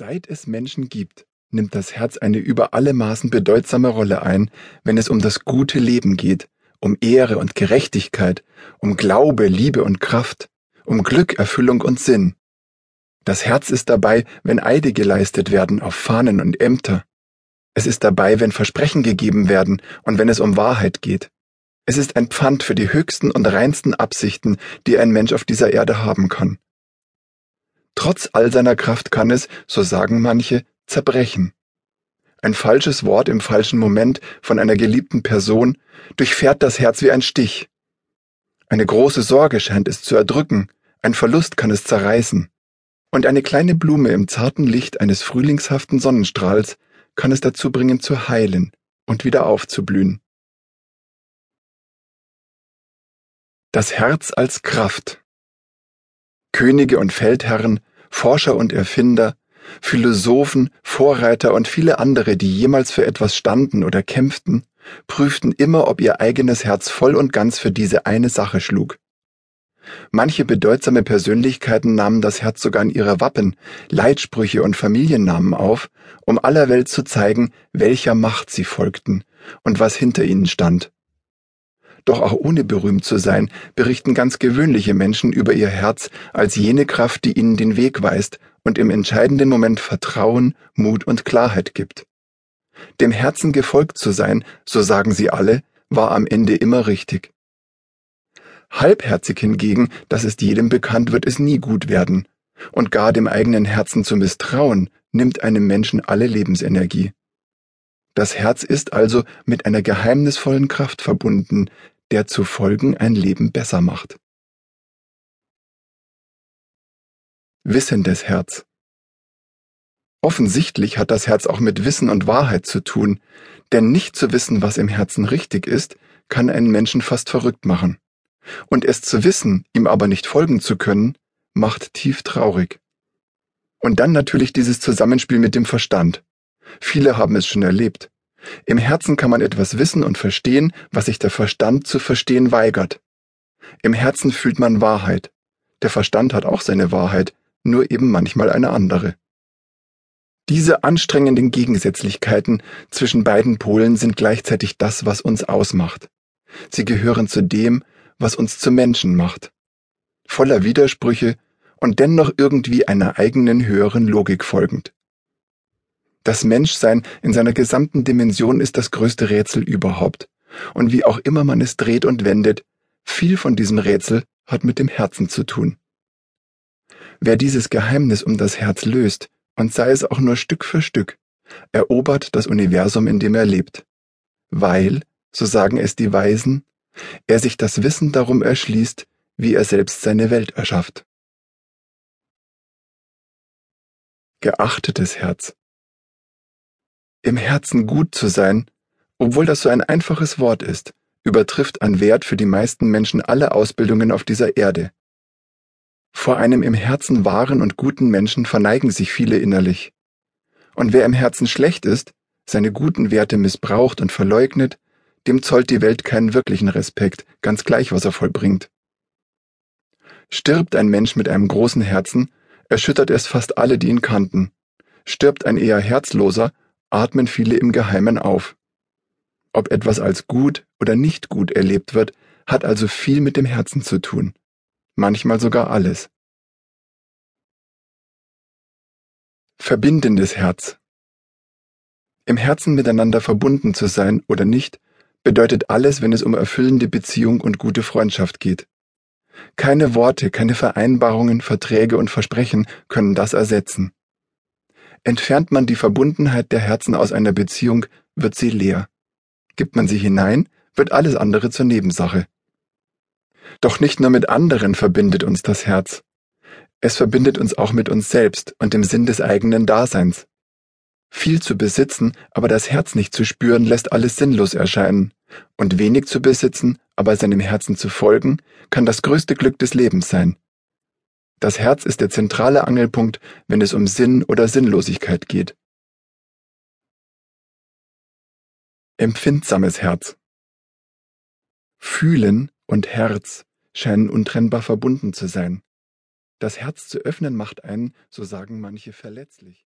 Seit es Menschen gibt, nimmt das Herz eine über alle Maßen bedeutsame Rolle ein, wenn es um das gute Leben geht, um Ehre und Gerechtigkeit, um Glaube, Liebe und Kraft, um Glück, Erfüllung und Sinn. Das Herz ist dabei, wenn Eide geleistet werden auf Fahnen und Ämter. Es ist dabei, wenn Versprechen gegeben werden und wenn es um Wahrheit geht. Es ist ein Pfand für die höchsten und reinsten Absichten, die ein Mensch auf dieser Erde haben kann. Trotz all seiner Kraft kann es, so sagen manche, zerbrechen. Ein falsches Wort im falschen Moment von einer geliebten Person durchfährt das Herz wie ein Stich. Eine große Sorge scheint es zu erdrücken, ein Verlust kann es zerreißen. Und eine kleine Blume im zarten Licht eines frühlingshaften Sonnenstrahls kann es dazu bringen zu heilen und wieder aufzublühen. Das Herz als Kraft. Könige und Feldherren Forscher und Erfinder, Philosophen, Vorreiter und viele andere, die jemals für etwas standen oder kämpften, prüften immer, ob ihr eigenes Herz voll und ganz für diese eine Sache schlug. Manche bedeutsame Persönlichkeiten nahmen das Herz sogar in ihre Wappen, Leitsprüche und Familiennamen auf, um aller Welt zu zeigen, welcher Macht sie folgten und was hinter ihnen stand. Doch auch ohne berühmt zu sein, berichten ganz gewöhnliche Menschen über ihr Herz als jene Kraft, die ihnen den Weg weist und im entscheidenden Moment Vertrauen, Mut und Klarheit gibt. Dem Herzen gefolgt zu sein, so sagen sie alle, war am Ende immer richtig. Halbherzig hingegen, das ist jedem bekannt, wird es nie gut werden. Und gar dem eigenen Herzen zu misstrauen, nimmt einem Menschen alle Lebensenergie. Das Herz ist also mit einer geheimnisvollen Kraft verbunden, der zu folgen ein Leben besser macht. Wissendes Herz Offensichtlich hat das Herz auch mit Wissen und Wahrheit zu tun, denn nicht zu wissen, was im Herzen richtig ist, kann einen Menschen fast verrückt machen. Und es zu wissen, ihm aber nicht folgen zu können, macht tief traurig. Und dann natürlich dieses Zusammenspiel mit dem Verstand. Viele haben es schon erlebt. Im Herzen kann man etwas wissen und verstehen, was sich der Verstand zu verstehen weigert. Im Herzen fühlt man Wahrheit. Der Verstand hat auch seine Wahrheit, nur eben manchmal eine andere. Diese anstrengenden Gegensätzlichkeiten zwischen beiden Polen sind gleichzeitig das, was uns ausmacht. Sie gehören zu dem, was uns zu Menschen macht. Voller Widersprüche und dennoch irgendwie einer eigenen höheren Logik folgend. Das Menschsein in seiner gesamten Dimension ist das größte Rätsel überhaupt. Und wie auch immer man es dreht und wendet, viel von diesem Rätsel hat mit dem Herzen zu tun. Wer dieses Geheimnis um das Herz löst, und sei es auch nur Stück für Stück, erobert das Universum, in dem er lebt. Weil, so sagen es die Weisen, er sich das Wissen darum erschließt, wie er selbst seine Welt erschafft. Geachtetes Herz. Im Herzen gut zu sein, obwohl das so ein einfaches Wort ist, übertrifft an Wert für die meisten Menschen alle Ausbildungen auf dieser Erde. Vor einem im Herzen wahren und guten Menschen verneigen sich viele innerlich. Und wer im Herzen schlecht ist, seine guten Werte missbraucht und verleugnet, dem zollt die Welt keinen wirklichen Respekt, ganz gleich, was er vollbringt. Stirbt ein Mensch mit einem großen Herzen, erschüttert es fast alle, die ihn kannten. Stirbt ein eher Herzloser, atmen viele im Geheimen auf. Ob etwas als gut oder nicht gut erlebt wird, hat also viel mit dem Herzen zu tun. Manchmal sogar alles. Verbindendes Herz. Im Herzen miteinander verbunden zu sein oder nicht, bedeutet alles, wenn es um erfüllende Beziehung und gute Freundschaft geht. Keine Worte, keine Vereinbarungen, Verträge und Versprechen können das ersetzen. Entfernt man die Verbundenheit der Herzen aus einer Beziehung, wird sie leer. Gibt man sie hinein, wird alles andere zur Nebensache. Doch nicht nur mit anderen verbindet uns das Herz. Es verbindet uns auch mit uns selbst und dem Sinn des eigenen Daseins. Viel zu besitzen, aber das Herz nicht zu spüren, lässt alles sinnlos erscheinen. Und wenig zu besitzen, aber seinem Herzen zu folgen, kann das größte Glück des Lebens sein. Das Herz ist der zentrale Angelpunkt, wenn es um Sinn oder Sinnlosigkeit geht. Empfindsames Herz. Fühlen und Herz scheinen untrennbar verbunden zu sein. Das Herz zu öffnen macht einen, so sagen manche, verletzlich.